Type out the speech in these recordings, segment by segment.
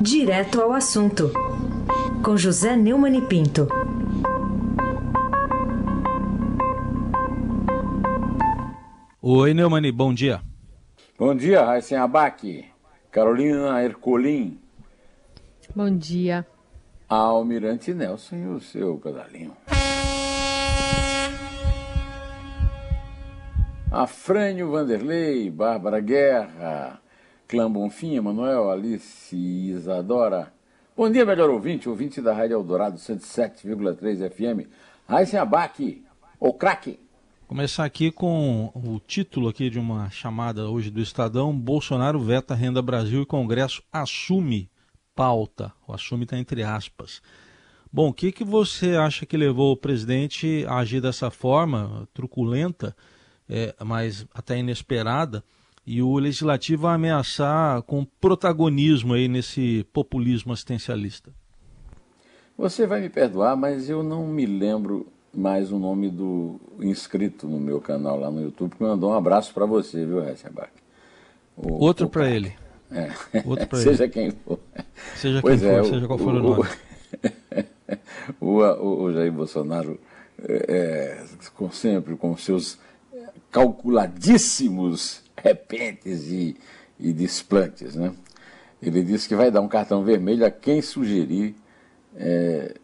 Direto ao assunto, com José Neumann e Pinto. Oi, Neumani, bom dia. Bom dia, Raíssen Abac, Carolina Ercolim. Bom dia. Almirante Nelson e o seu pedalinho. Afrânio Vanderlei, Bárbara Guerra, Clã Bonfim, Emanuel, Alice Isadora. Bom dia, melhor ouvinte, ouvinte da Rádio Eldorado 107,3 FM. Raíssen Abac, o craque. Começar aqui com o título aqui de uma chamada hoje do Estadão, Bolsonaro veta Renda Brasil e Congresso assume pauta. O assume está entre aspas. Bom, o que, que você acha que levou o presidente a agir dessa forma, truculenta, é, mas até inesperada, e o legislativo a ameaçar com protagonismo aí nesse populismo assistencialista? Você vai me perdoar, mas eu não me lembro mais o nome do inscrito no meu canal lá no YouTube, que mandou um abraço para você, viu, Hesselbach? Outro para ele. É. Outro para seja ele. quem for. Seja pois quem é, for, seja qual for o, o nome. O, o, o, Jair Bolsonaro, é, com, sempre com seus calculadíssimos repentes e, e desplantes, né? Ele disse que vai dar um cartão vermelho a quem sugerir, é,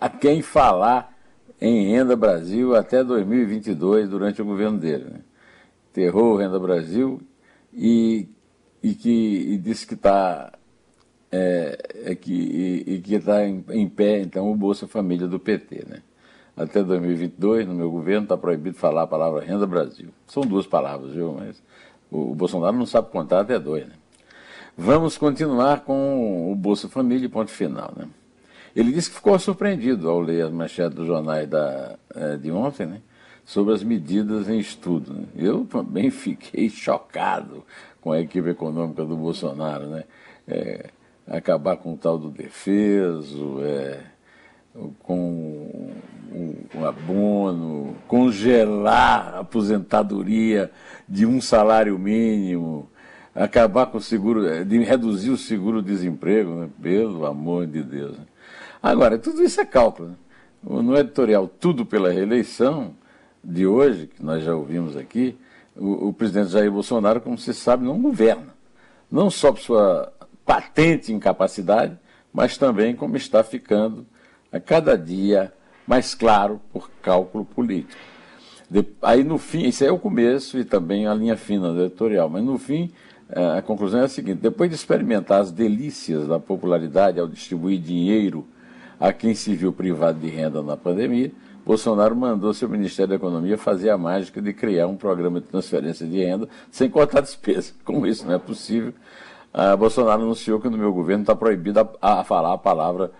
a quem falar em Renda Brasil até 2022, durante o governo dele. Né? Terror Renda Brasil e, e que e disse que está é, é que, e, e que está em, em, pé, então, o Bolsa Família do PT. Né? Até 2022, no meu governo, está proibido falar a palavra Renda Brasil. São duas palavras, viu? Mas o, o Bolsonaro não sabe contar até dois. Né? Vamos continuar com o Bolsa Família, ponto final. Né? Ele disse que ficou surpreendido ao ler as manchetes dos jornais da, de ontem, né, sobre as medidas em estudo. Né. Eu também fiquei chocado com a equipe econômica do Bolsonaro. Né. É, acabar com o tal do defeso, é, com o abono, congelar a aposentadoria de um salário mínimo, acabar com o seguro, de reduzir o seguro-desemprego, né, pelo amor de Deus. Né. Agora, tudo isso é cálculo. Né? No editorial Tudo pela Reeleição de hoje, que nós já ouvimos aqui, o, o, presidente Jair Bolsonaro, como se sabe, não governa. Não só por sua patente incapacidade, mas também como está ficando a cada dia mais claro por cálculo político. De, aí no fim, isso é o começo e também a linha fina do editorial, mas no fim a conclusão é a seguinte: depois de experimentar as delícias da popularidade ao distribuir dinheiro a quem se viu privado de renda na pandemia, Bolsonaro mandou seu Ministério da Economia fazer a mágica de criar um programa de transferência de renda sem cortar despesa. Como isso não é possível, uh, Bolsonaro anunciou que no meu governo está proibido a, falar a palavra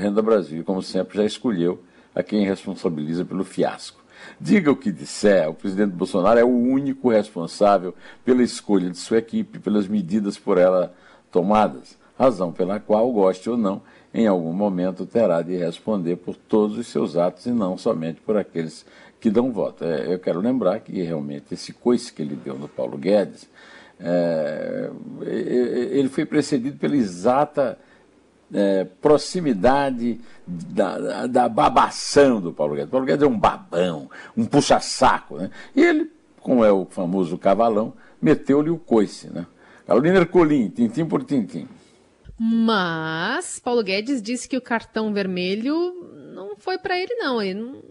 Renda Brasil, como sempre já escolheu a quem responsabiliza pelo fiasco. Diga o que disser, o presidente Bolsonaro é o único responsável pela escolha de sua equipe, pelas medidas por ela tomadas, razão pela qual, goste ou não, em algum momento terá de responder por todos os seus atos e não somente por aqueles que dão voto. É, eu quero lembrar que realmente esse coice que ele deu no Paulo Guedes, é, ele foi precedido pela exata é, proximidade da, da, babação do Paulo Guedes. O Paulo Guedes é um babão, um puxa-saco. Né? E ele, como é o famoso cavalão, meteu-lhe o coice. Né? Carolina Ercolim, tintim por tintim. Mas Paulo Guedes disse que o cartão vermelho não foi para ele, não. Ele, não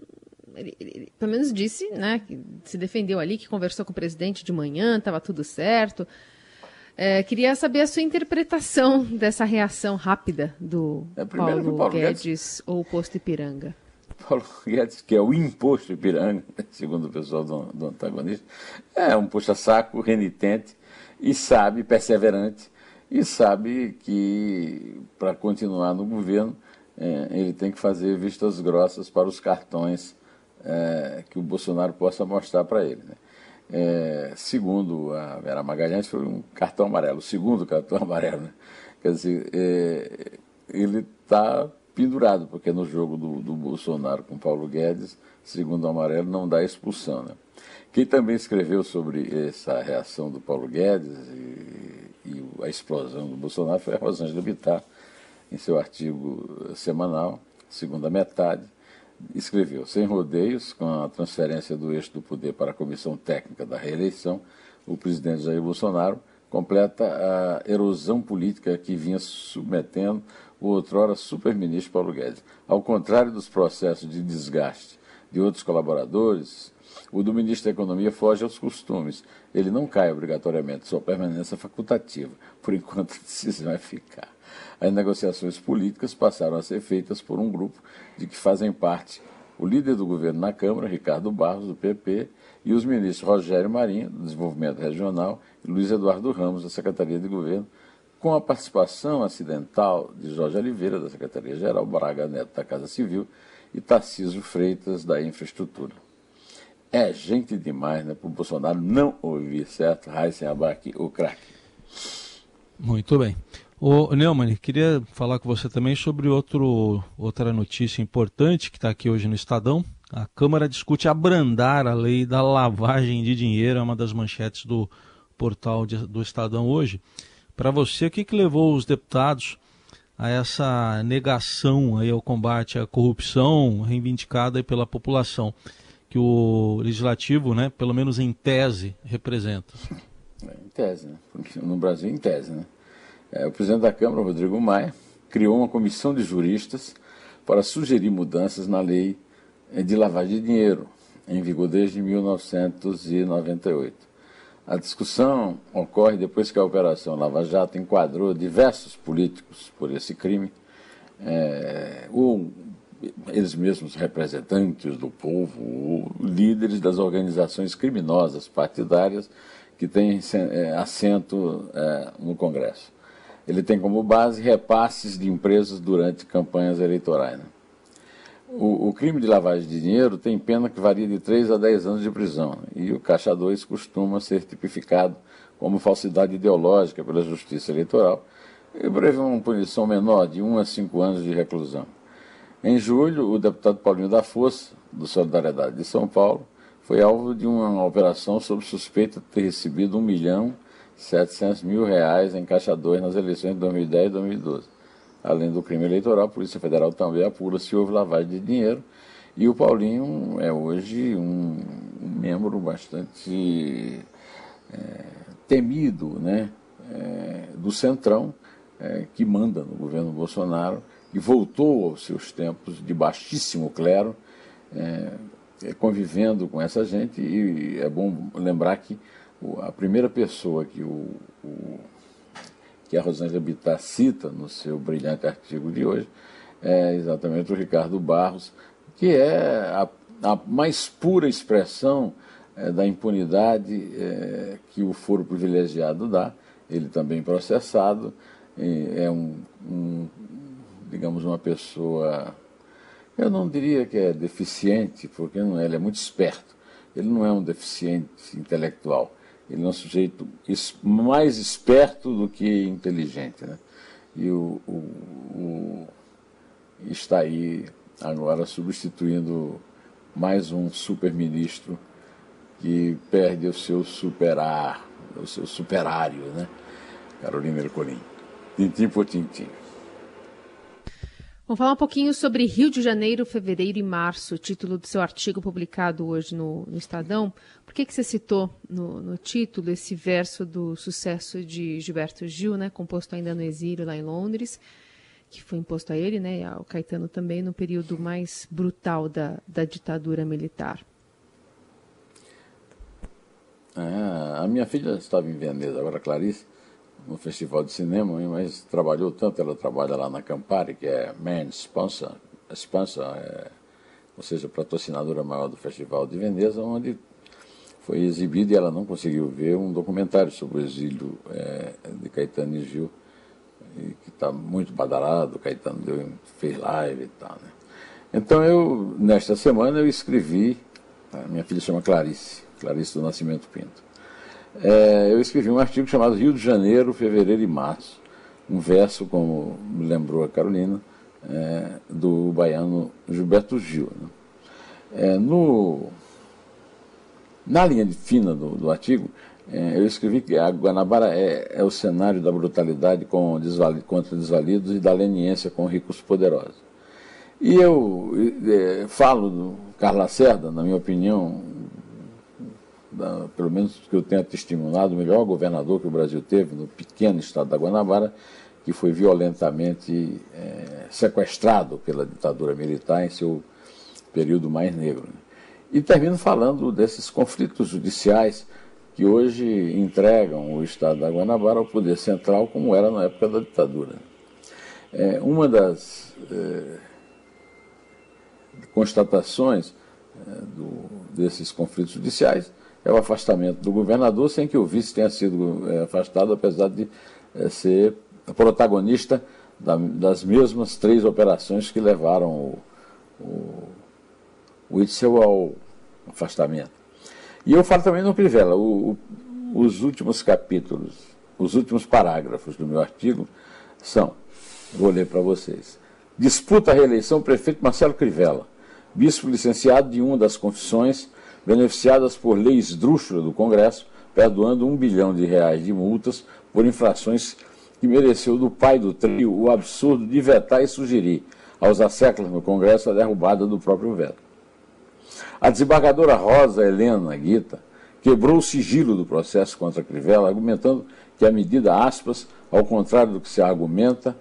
ele, ele, pelo menos disse, né, que se defendeu ali, que conversou com o presidente de manhã, estava tudo certo. É, queria saber a sua interpretação dessa reação rápida do é, Paulo, Paulo, Guedes, Guedes ou posto Ipiranga. Paulo Guedes, que é o imposto Ipiranga, segundo o pessoal do, do antagonista, é um puxa-saco renitente e sabe, perseverante, e sabe que para continuar no governo é, ele tem que fazer vistas grossas para os cartões é, que o Bolsonaro possa mostrar para ele. Né? É, segundo a Vera Magalhães, foi um cartão amarelo, o segundo cartão amarelo. Né? Quer dizer, é, ele está pendurado, porque no jogo do, do, Bolsonaro com Paulo Guedes, segundo o amarelo, não dá expulsão. Né? Quem também escreveu sobre essa reação do Paulo Guedes e, e a explosão do Bolsonaro foi a Rosângela Bittar, em seu artigo semanal, segunda metade, escreveu: sem rodeios, com a transferência do eixo do poder para a comissão técnica da reeleição, o presidente Jair Bolsonaro completa a erosão política que vinha submetendo o outrora super-ministro Paulo Guedes. Ao contrário dos processos de desgaste de outros colaboradores, o do ministro da Economia foge aos costumes. Ele não cai obrigatoriamente, sua permanência facultativa. Por enquanto, a decisão é ficar. As negociações políticas passaram a ser feitas por um grupo de que fazem parte o líder do governo na Câmara, Ricardo Barros, do PP, e os ministros Rogério Marinho, do Desenvolvimento Regional, e Luiz Eduardo Ramos, da Secretaria de Governo, com a participação acidental de Jorge Oliveira, da Secretaria-Geral, Braga Neto, da Casa Civil, e Tarcísio Freitas, da Infraestrutura. É gente demais, né, para o Bolsonaro não ouvir, certo? Raíssen Abac, o craque. Muito bem. O Neumann, queria falar com você também sobre outro, outra notícia importante que está aqui hoje no Estadão. A Câmara discute abrandar a lei da lavagem de dinheiro, é uma das manchetes do portal de, do Estadão hoje. Para você, o que, que levou os deputados a essa negação aí ao combate à corrupção reivindicada pela população, que o legislativo, né, pelo menos em tese, representa? Em tese, né? Porque no Brasil, em tese, né? É, o presidente da Câmara, Rodrigo Maia, criou uma comissão de juristas para sugerir mudanças na lei de lavagem de dinheiro, em vigor desde 1998. A discussão ocorre depois que a Operação Lava Jato enquadrou diversos políticos por esse crime, é, ou eles mesmos representantes do povo, líderes das organizações criminosas partidárias que têm é, assento é, no Congresso. Ele tem como base repasses de empresas durante campanhas eleitorais. Né? O, o, crime de lavagem de dinheiro tem pena que varia de 3 a 10 anos de prisão, e o Caixa 2 costuma ser tipificado como falsidade ideológica pela Justiça Eleitoral e prevê uma punição menor, de 1 a 5 anos de reclusão. Em julho, o deputado Paulinho da Força, do Solidariedade de São Paulo, foi alvo de uma operação sob suspeita de ter recebido 1 milhão 700 mil reais em Caixa 2 nas eleições de 2010 e 2012. Além do crime eleitoral, a Polícia Federal também apura se houve lavagem de dinheiro. E o Paulinho é hoje um, membro bastante é, temido né, é, do Centrão, é, que manda no governo Bolsonaro, e voltou aos seus tempos de baixíssimo clero, é, é, convivendo com essa gente. E é bom lembrar que a primeira pessoa que, o, o que a Rosângela Bittar cita no seu brilhante artigo de hoje é exatamente o Ricardo Barros, que é a, a mais pura expressão é, da impunidade é, que o foro privilegiado dá. Ele também processado, é um, um, digamos, uma pessoa, eu não diria que é deficiente, porque não é, ele é muito esperto. Ele não é um deficiente intelectual ele é um sujeito mais esperto do que inteligente. Né? E o, o, o, está aí agora substituindo mais um super-ministro que perde o seu superar, o seu superário, né? Carolina Ercolim. Tintim por tintim. Vamos falar um pouquinho sobre Rio de Janeiro, fevereiro e março, título do seu artigo publicado hoje no, no Estadão. Por que, que você citou no, no, título esse verso do sucesso de Gilberto Gil, né, composto ainda no exílio lá em Londres, que foi imposto a ele, né, e ao Caetano também, no período mais brutal da, da ditadura militar? É, a minha filha estava em Veneza, agora Clarice, no Festival de Cinema, mas trabalhou tanto, ela trabalha lá na Campari, que é main sponsor, sponsor é, ou seja, patrocinadora maior do Festival de Veneza, onde foi exibido e ela não conseguiu ver um documentário sobre o exílio é, de Caetano e Gil, que está muito badalado, Caetano deu, fez live e tal. Né? Então eu, nesta semana, eu escrevi, minha filha chama Clarice, Clarice do Nascimento Pinto é, eu escrevi um artigo chamado Rio de Janeiro, Fevereiro e Março, um verso, como me lembrou a Carolina, é, do baiano Gilberto Gil. Né? É, no, na linha de fina do, do artigo, É, eu escrevi que a Guanabara é, é o cenário da brutalidade com desvalido, contra desvalidos e da leniência com ricos poderosos. E eu é, falo do Carlos Lacerda, na minha opinião, da, pelo menos que eu tenha testemunhado, o melhor governador que o Brasil teve no pequeno estado da Guanabara, que foi violentamente é, sequestrado pela ditadura militar em seu período mais negro. Né? E termino falando desses conflitos judiciais que hoje entregam o Estado da Guanabara ao poder central, como era na época da ditadura. É, uma das é, constatações é, do, desses conflitos judiciais é o afastamento do governador, sem que o vice tenha sido é, afastado, apesar de é, ser protagonista da, das mesmas três operações que levaram o, o, o Itzel ao afastamento. E eu falo também no Crivella, o, o, os últimos capítulos, os últimos parágrafos do meu artigo são, vou ler para vocês. Disputa a reeleição prefeito Marcelo Crivella, bispo licenciado de uma das confissões beneficiadas por lei esdrúxula do Congresso, perdoando um bilhão de reais de multas por infrações que mereceu do pai do trio o absurdo de vetar e sugerir aos asseclas no Congresso a derrubada do próprio veto. A desembargadora Rosa Helena Guita quebrou o sigilo do processo contra Crivella, argumentando que a medida, aspas, ao contrário do que se argumenta,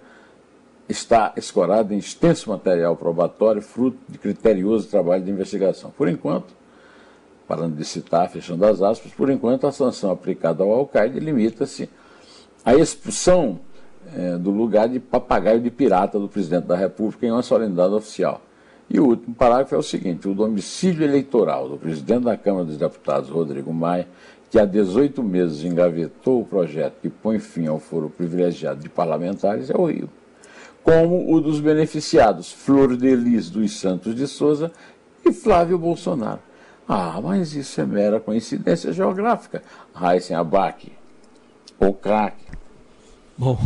está escorada em extenso material probatório, fruto de criterioso trabalho de investigação. Por enquanto, parando de citar, fechando as aspas, por enquanto a sanção aplicada ao Al-Qaeda limita-se à expulsão é, do lugar de papagaio de pirata do presidente da República em uma solenidade oficial. E o último parágrafo é o seguinte: o domicílio eleitoral do presidente da Câmara dos Deputados, Rodrigo Maia, que há 18 meses engavetou o projeto que põe fim ao foro privilegiado de parlamentares, é o Rio. Como o dos beneficiados Flor de dos Santos de Souza e Flávio Bolsonaro. Ah, mas isso é mera coincidência geográfica. Heisen Abac, ou craque. Bom,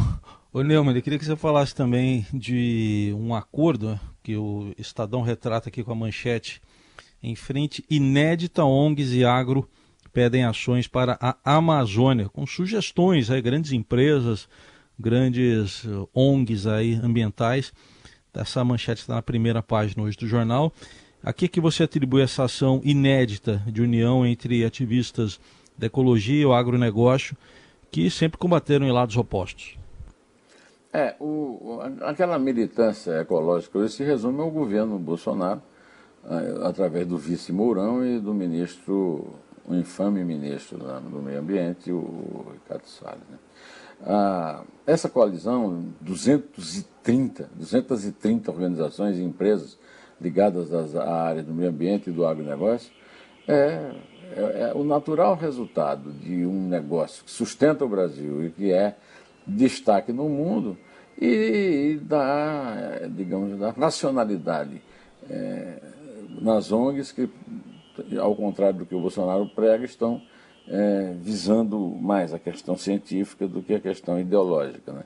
ô Neumann, eu queria que você falasse também de um acordo que o Estadão retrata aqui com a manchete. Em frente, inédita ONGs e agro pedem ações para a Amazônia, com sugestões aí, grandes empresas, grandes eh, ONGs aí, ambientais. Essa manchete está na primeira página hoje do jornal. A que, que você atribui essa ação inédita de união entre ativistas da ecologia e o agronegócio, que sempre combateram em lados opostos? É, o, aquela militância ecológica hoje se resume ao governo Bolsonaro, eh, através do vice Mourão e do ministro, o infame ministro do Meio Ambiente, o Ricardo Salles. Né? Ah, essa coalizão, 230, 230 organizações e empresas ligadas à área do meio ambiente e do agronegócio, é, é, é o natural resultado de um negócio que sustenta o Brasil e que é destaque no mundo e da, digamos, da racionalidade é, nas ONGs que, ao contrário do que o Bolsonaro prega, estão é, visando mais a questão científica do que a questão ideológica. Né?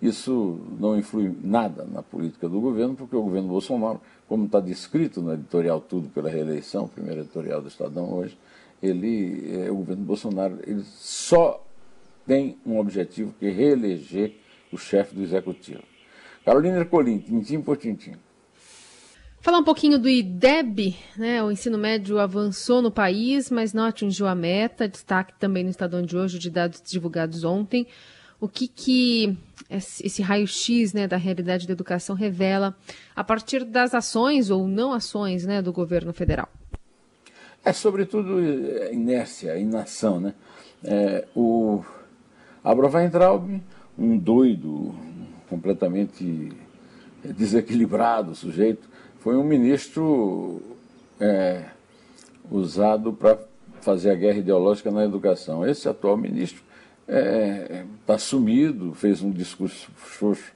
Isso não influi nada na política do governo, porque o governo Bolsonaro, como está descrito no editorial Tudo pela Reeleição, primeiro editorial do Estadão hoje, ele, é, o governo Bolsonaro ele só tem um objetivo que é reeleger o chefe do executivo. Carolina Ercolim, tintim por tintim. Falar um pouquinho do IDEB, né? O ensino médio avançou no país, mas não atingiu a meta. Destaque também no Estadão de hoje de dados divulgados ontem. O que, que esse raio-x né, da realidade da educação revela a partir das ações ou não ações né, do governo federal? É sobretudo inércia, inação. Né? É, o Abraham Weintraub um doido, completamente desequilibrado sujeito, foi um ministro é, usado para fazer a guerra ideológica na educação. Esse atual ministro está é, tá sumido, fez um discurso xoxo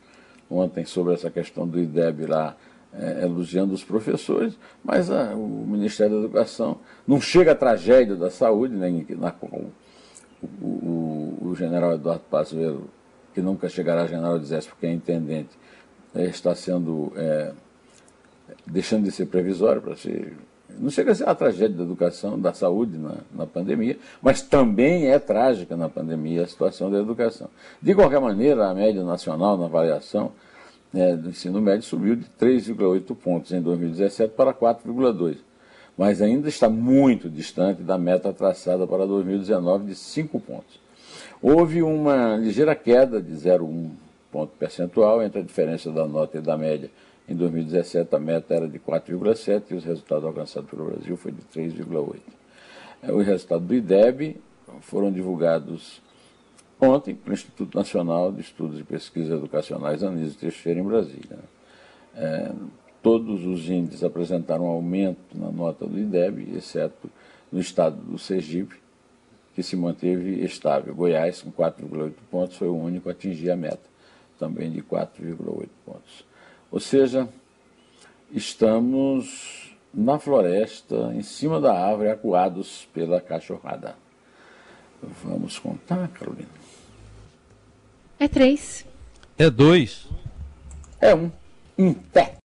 ontem sobre essa questão do IDEB lá, é, elogiando os professores, mas a, o Ministério da Educação não chega à tragédia da saúde, né, na qual o, o, o general Eduardo Pazuello que nunca chegará a general do Exército porque é intendente, é, está sendo, é, deixando de ser previsório para ser não chega a ser a tragédia da educação, da saúde na, na pandemia, mas também é trágica na pandemia a situação da educação. De qualquer maneira, a média nacional na avaliação né, do ensino médio subiu de 3,8 pontos em 2017 para 4,2, mas ainda está muito distante da meta traçada para 2019 de 5 pontos. Houve uma ligeira queda de 0,1 ponto percentual entre a diferença da nota e da média. Em 2017, a meta era de 4,7 e os resultados alcançados pelo Brasil foi de 3,8. É, os resultados do IDEB foram divulgados ontem pelo Instituto Nacional de Estudos e Pesquisas Educacionais Anísio Teixeira, em Brasília. É, todos os índices apresentaram um aumento na nota do IDEB, exceto no estado do Sergipe, que se manteve estável. Goiás, com 4,8 pontos, foi o único a atingir a meta, também de 4,8 pontos. Ou seja, estamos na floresta, em cima da árvore, acuados pela cachorrada. Vamos contar, Carolina? É três. É dois. É um. Em pé.